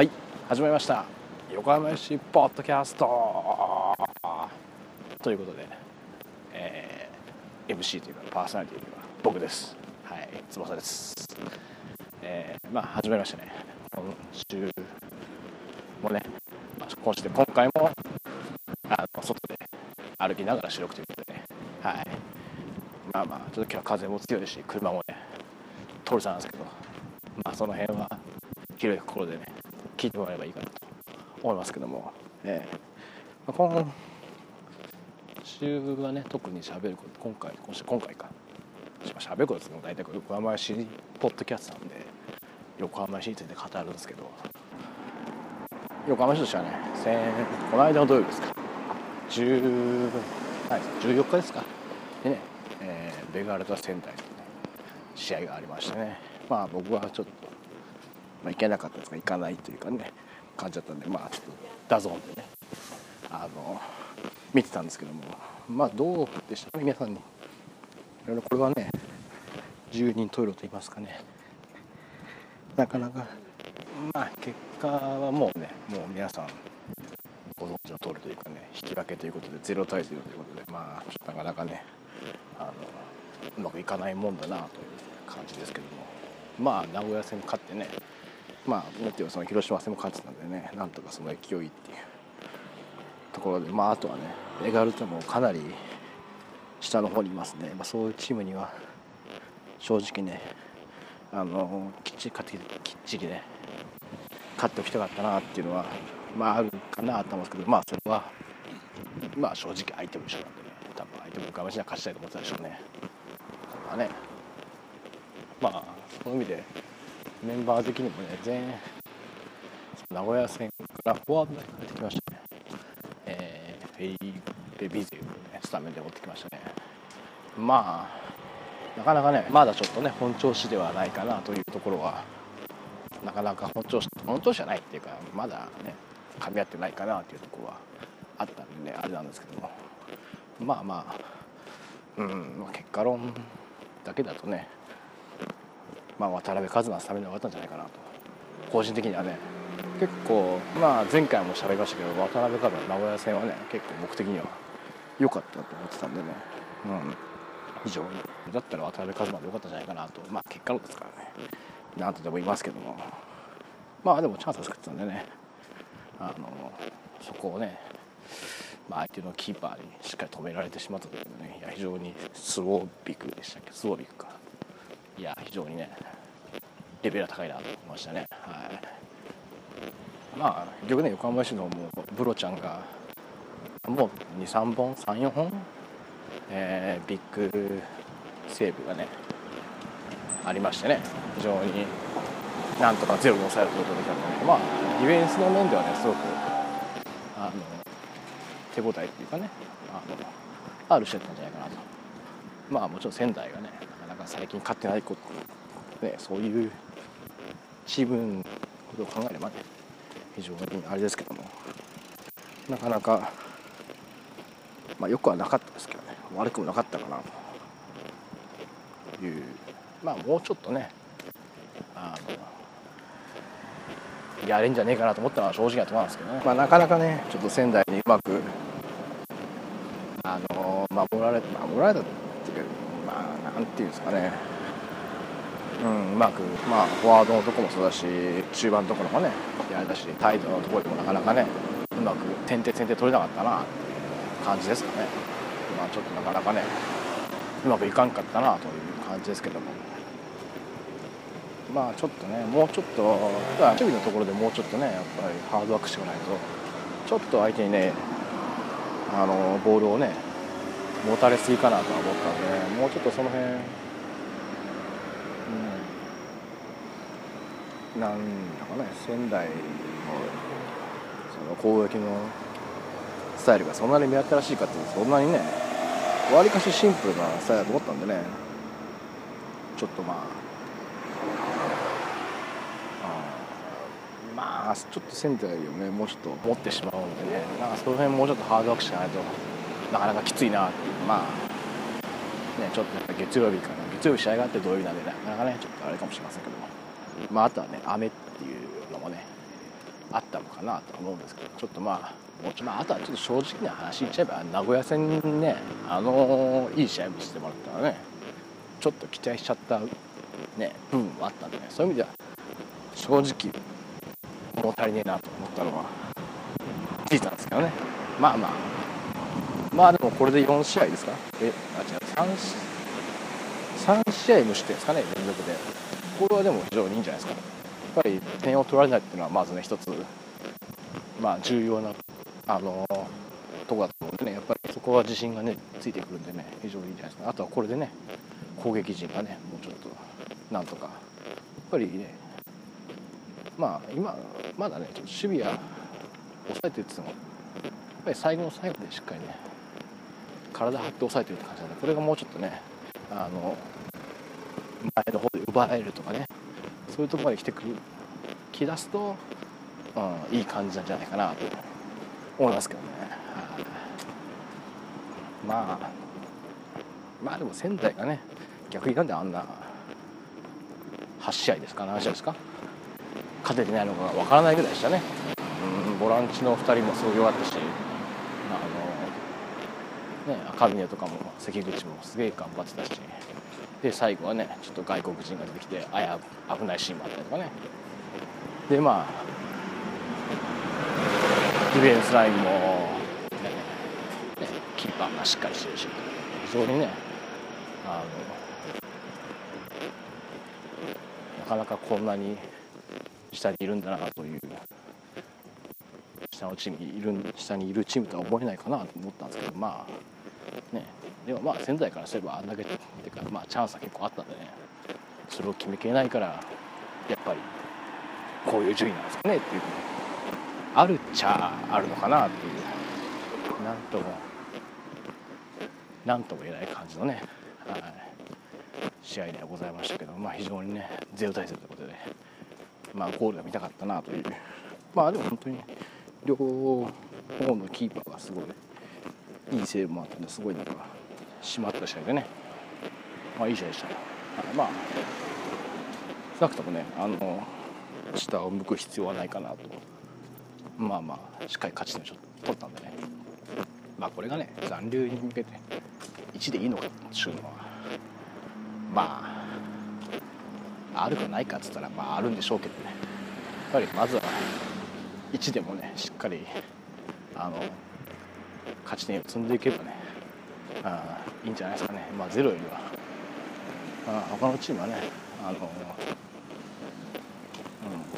はい始まりました。横浜市ポッドキャスト。ということで、えー MC というかパーソナリティは僕です。はい翼です。えーまあ始まりましたね。今週もね、まあ、今週で今回もあの外で歩きながら収録ということでね。はい。まあまあちょっと今日は風も強いし車もね通るさなんですけど。まあその辺は広い心でね聞いてもらえばいいかなと思いますけども、ええ。まあ、今週はね特に喋ること今回今週今回か。喋ることですけど大体横浜市ポッドキャストなんで横浜市について語るんですけど。横浜市としてはね先この間の土曜日ですか？10はい14日ですか？でね、えーベガルタ仙台とね試合がありましてね。まあ僕はちょっと、まあ、行けなかったですが行かないというかね感じだったんでまあちょっと DAZN でねあの見てたんですけどもまあどうでした？皆さんに。いろいろこれはね十人十色と言いますかね。なかなかまあ結果はもうねもう皆さんご存知の通りというかね引き分けということで0対0ということでまあちょっとなかなかねあのうまくいかないもんだなという感じですけども。まあ名古屋戦勝ってねまあもってはその広島戦も勝ってたんでねなんとかその勢いっていうところでまああとはねベガルタもかなり下の方にいますね、まあ、そういうチームには正直ねあのきっちり勝ってきっちりね勝っておきたかったなっていうのはまああるかなと思うんですけどまあそれはまあ正直相手も一緒なんでね多分相手も岡山市には勝ちたいと思ってたでしょうね。まあね。まあそういう意味でメンバー的にもね全名古屋戦からフォワードで帰ってきましたねえー、フェイペ・ビゼルをねスタメンで持ってきましたね。まあなかなかねまだちょっとね本調子ではないかなというところはなかなか本調子本調子じゃないっていうかまだね噛み合ってないかなというところはあったんでねあれなんですけども。まあまあうん結果論だけだとねまあ渡辺一馬スタメンで終わったんじゃないかなと。個人的にはね。結構まあ前回も喋りましたけど渡辺一馬名古屋戦はね結構僕的には良かったと思ってたんでね。うん。非常に。だったら渡辺一馬で良かったんじゃないかなと。まあ結果論ですからね。なんとでも言いますけども。まあでもチャンスを作ってたんでね。あのそこをね、まあ、相手のキーパーにしっかり止められてしまったというね。いや非常にスロービクでしたっけ？スロービクか。いや非常にねレベルが高いなと思いましたね。はい。まあ結局ね横浜市のもうブロちゃんがもう23本34本、えービッグセーブがねありましてね。非常になんとかゼロに抑えることができたのでまあディフェンスの面ではねすごくあの手応えっていうかねあのある試合だったんじゃないかなと。まあもちろん仙台がねか最近勝ってないことねそういうチームのことを考えればね非常にあれですけどもなかなかまあよくはなかったですけどね悪くもなかったかなというまあもうちょっとねあのやれんじゃねえかなと思ったのは正直なところなんですけどね、まあ、なかなかねちょっと仙台にうまくあの守られ守られたっていうかなんていうんですかね。うんうまくまあフォワードのとこもそうだし中盤のところもねやれたし態度のところでもなかなかねうまく点々点々取れなかったなっていう感じですかね。まあちょっとなかなかねうまくいかんかったなという感じですけども。まあちょっとねもうちょっと守備のところでもうちょっとねやっぱりハードワークしていかないと。ちょっと相手にねあのボールをね持たれすぎかなとは思ったんでもうちょっとその辺、うん、なんだかね仙台のその攻撃のスタイルがそんなに目新しいかっていうとそんなにねわりかしシンプルなスタイルだと思ったんでね。ちょっとまああまあちょっと仙台をねもうちょっと。持ってしまうんでね。なんかその辺もうちょっとハードワークしないと。なかなかきついなっていう。まあねちょっとっ月曜日から月曜日試合があって土曜日なんでなかなかねちょっとあれかもしれませんけども。まああとはね雨っていうのもねあったのかなと思うんですけどちょっとまあもちまあ、あとはちょっと正直な話言っちゃえば名古屋戦ねあのいい試合見せてもらったらねちょっと期待しちゃったね部分もあったんでねそういう意味では正直物足りねえなと思ったのは事実なんですけどね。まあまあ。まあでもこれで4試合ですか？えあ違う。3 3試合無失点ですかね連続で。これはでも非常にいいんじゃないですか。やっぱり点を取られないっていうのはまずね一つまあ重要なあのとこだと思うんでねやっぱりそこは自信がねついてくるんでね非常にいいんじゃないですか。あとはこれでね攻撃陣がねもうちょっとなんとか。やっぱりねまあ今まだねちょっと守備は抑えてるって言ってもやっぱり最後の最後でしっかりね体張って抑えてるって感じなんでこれがもうちょっとねあの前の方で奪えるとかねそういうところまで来てくる気出すと、うん、いい感じなんじゃないかなと思いますけどね、まあまあでも仙台がね逆になんであんな8試合ですか7試合ですか勝ててないのかわからないぐらいでしたね、うん、ボランチの2人もすごい良かったね赤嶺とかも関口もすげえ頑張ってたし。で最後はねちょっと外国人が出てきてあや危ないシーンもあったりとかね。でまあディフェンスラインも、ねね、キーパーがしっかりしてるし非常にねあのなかなかこんなに下にいるんだなという下のチームいる下にいるチームとは思えないかなと思ったんですけどまあね。でもまあ仙台からすればあんだけっていうか、まあ、チャンスは結構あったんでね。それを決めきれないからやっぱりこういう順位なんですかねっていうあるっちゃあるのかなっていう。なんともなんとも言えない感じのね、はい、試合ではございましたけど、まあ、非常にねゼロ対0ということで、まあ、ゴールが見たかったなという。まあでも本当に両方のキーパーがすごいいいセーブもあったんですごいなんか締まった試合でね、まあ、いい試合でした、まあ少なくともねあの下を向く必要はないかなと。まあまあしっかり勝ち点を取ったんでね。まあこれがね残留に向けて1でいいのかっていうのはまああるかないかっつったらまああるんでしょうけどね。やっぱりまずは1でもねしっかりあの勝ち点を積んでいけばねあいいんじゃないですかね、まあ、ゼロよりは。あ他のチームはねあの、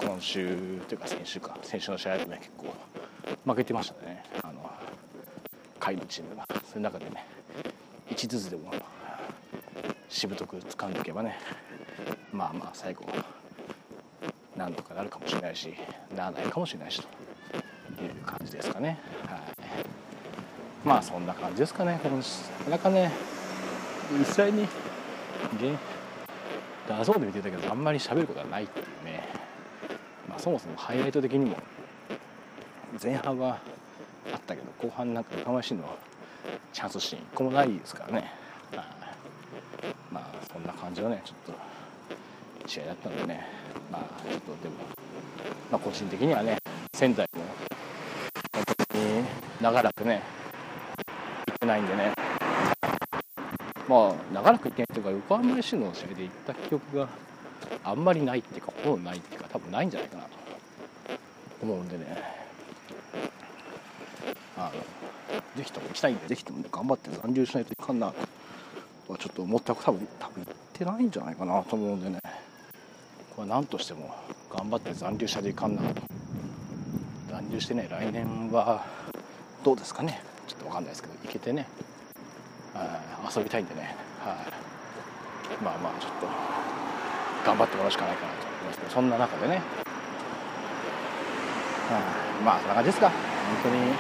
うん、今週というか先週か。先週の試合でね結構負けてましたね。あの下位のチームが。その中でね1ずつでもしぶとく掴んでいけばねまあまあ最後なんとかなるかもしれないしならないかもしれないしという感じですかね。はい。まあそんな感じですかね。なかなかね実際に DAZN で見てたけどあんまり喋ることはないっていうね、まあ、そもそもハイライト的にも前半はあったけど後半なんか横浜 FCのはチャンスシーン1個もないですからね。まあそんな感じのねちょっと試合だったんでね。まあちょっとでも、まあ、個人的にはね仙台も本当に長らくねてないんでね。まあ長らく行ってないというか横浜 FC の試合で行った記憶があんまりないっていうかほぼないっていうか多分ないんじゃないかなと思うんでね。あのぜひとも行きたいんでぜひとも、頑張って残留しないといかんなとはちょっと思った多分多分行ってないんじゃないかなと思うんでね。これは何としても頑張って残留しないといかんなと。残留してね来年はどうですかね。ちょっと分かんないですけど行けてね。遊びたいんでね、はい、まあまあちょっと頑張ってもらうしかないかなと思いますけどそんな中でね、はい、まあそんな感じですか。本当に。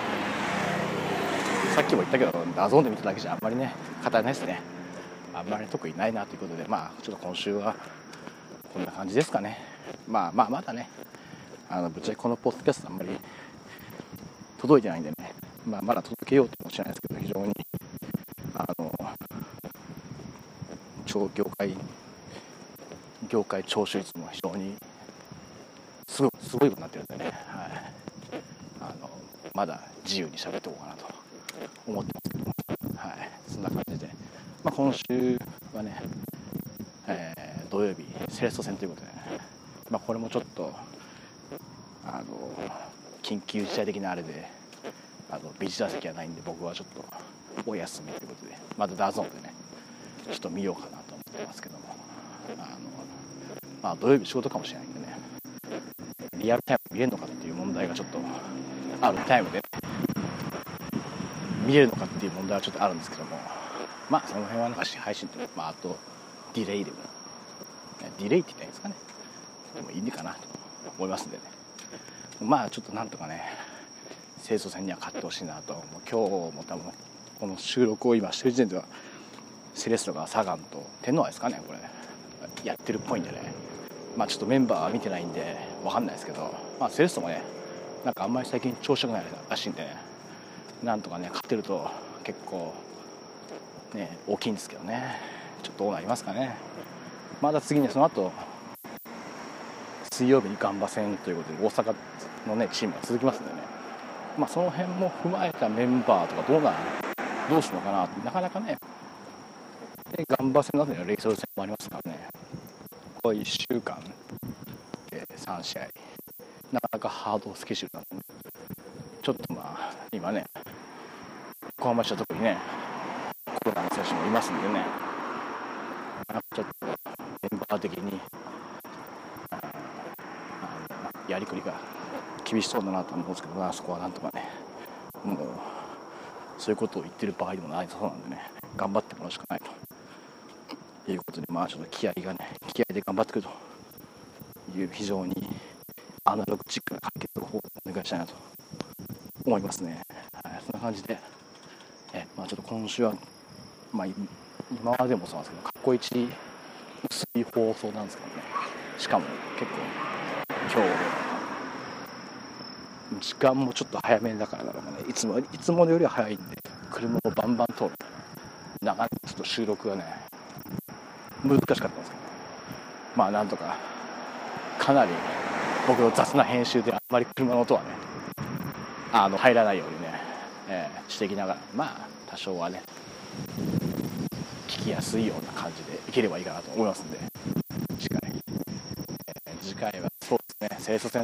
さっきも言ったけど DAZN で見ただけじゃあんまりね語れないですね。あんまり特にないなということでまあちょっと今週はこんな感じですかね。まあまあまだねあのぶっちゃけこのポッドキャストあんまり届いてないんでね。まあ、まだ届けようともしれないですけど、非常に、あの、超業界、業界聴取率も非常にすごい、すごいことになってるんでね、はい。あのまだ自由に喋っておこうかなと思ってますけども、はい、そんな感じで、まあ、今週はね、えー、土曜日セレッソ戦ということで、ね、まあ、これもちょっとあの緊急事態的なあれであのビジター席はないんで僕はちょっとお休みということでまた DAZN でねちょっと見ようかなと思ってますけども。あの、まあ、土曜日仕事かもしれないんでね。リアルタイム見れるのかっていう問題がちょっとあるタイムで見れるのかっていう問題はちょっとあるんですけども。まあその辺はなんか配信と、まあ、あとディレイでも。ディレイって言ったらいいんですかね。でもいいかなと思いますんでね。まあちょっとなんとかね清楚戦には勝ってほしいなと。もう今日も多分この収録を今してる時点ではセレッソがサガンと天皇杯ですかねこれ。やってるっぽいんでね。まあちょっとメンバーは見てないんで分かんないですけど、まあ、セレッソもねなんかあんまり最近調子がないらしいんでねなんとかね勝ってると結構ね大きいんですけどね。ちょっとどうなりますかね。まだ次にその後水曜日にガンバ戦ということで大阪のねチームが続きますんでね。まあその辺も踏まえたメンバーとかどうなどうするのかななかなかねでガンバ戦などにはレイソル戦もありますからね。これ1週間で3試合。なかなかハードスケジュールなんでちょっとまあ今ね横浜市は特にねコロナの選手もいますんでね。ちょっとメンバー的にやりくりが厳しそうだなと思うんですけど、まあそこはなんとかねもうそういうことを言ってる場合でもないそうなんでね頑張ってもらうしかないということでまあちょっと気合がね気合で頑張ってくるという非常にアナログチックな解決方法をお願いしたいなと思いますね、はい、そんな感じでえ、まあ、ちょっと今週は、まあ、今までもそうなんですけど過去一薄い放送なんですけどね。しかも結構今日時間もちょっと早めだからだろうね。いつもいつもよりは早いんで車をバンバン通る。なかなかちょっと収録がね難しかったんですけどまあなんとかかなり僕の雑な編集であんまり車の音はねあの入らないようにね、えー、していきながらまあ多少はね聞きやすいような感じでいければいいかなと思いますんで次回、えー、次回はそうですね。清楚戦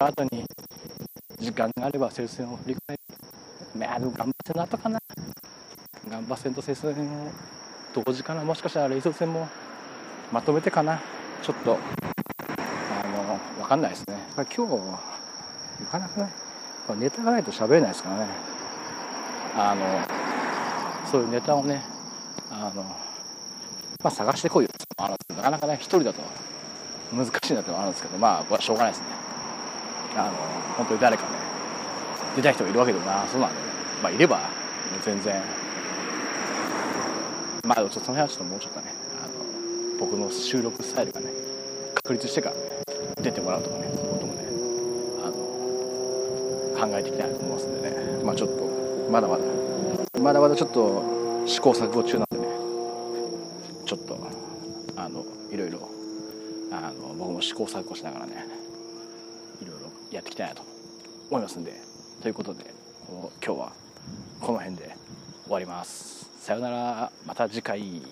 の後に時間があれば清楚戦を振り返る。まあでも頑張っての後かな。頑張戦と清楚戦を同時かなもしかしたら冷蔵戦もまとめてかな。ちょっとあの分かんないですね。今日なかなかねネタがないと喋れないですからね。あのそういうネタをねあの、まあ、探してこいよ。あなかなかね一人だと難しいなってのはあるんですけどまあはしょうがないですね。あの本当に誰かね出た人がいるわけでもなそうなんで、ね、まあいれば全然。まあちょっとその辺はちょっともうちょっとねあの僕の収録スタイルがね確立してからね出てもらうとかねそういうこともねあの考えていきたいなと思いますんでね。まあちょっとまだまだまだまだちょっと試行錯誤中なんでね。ちょっとあのいろいろあの僕も試行錯誤しながらねいろいろやっていきたいなと思いますんで。ということで今日はこの辺で終わります。さよなら。また次回。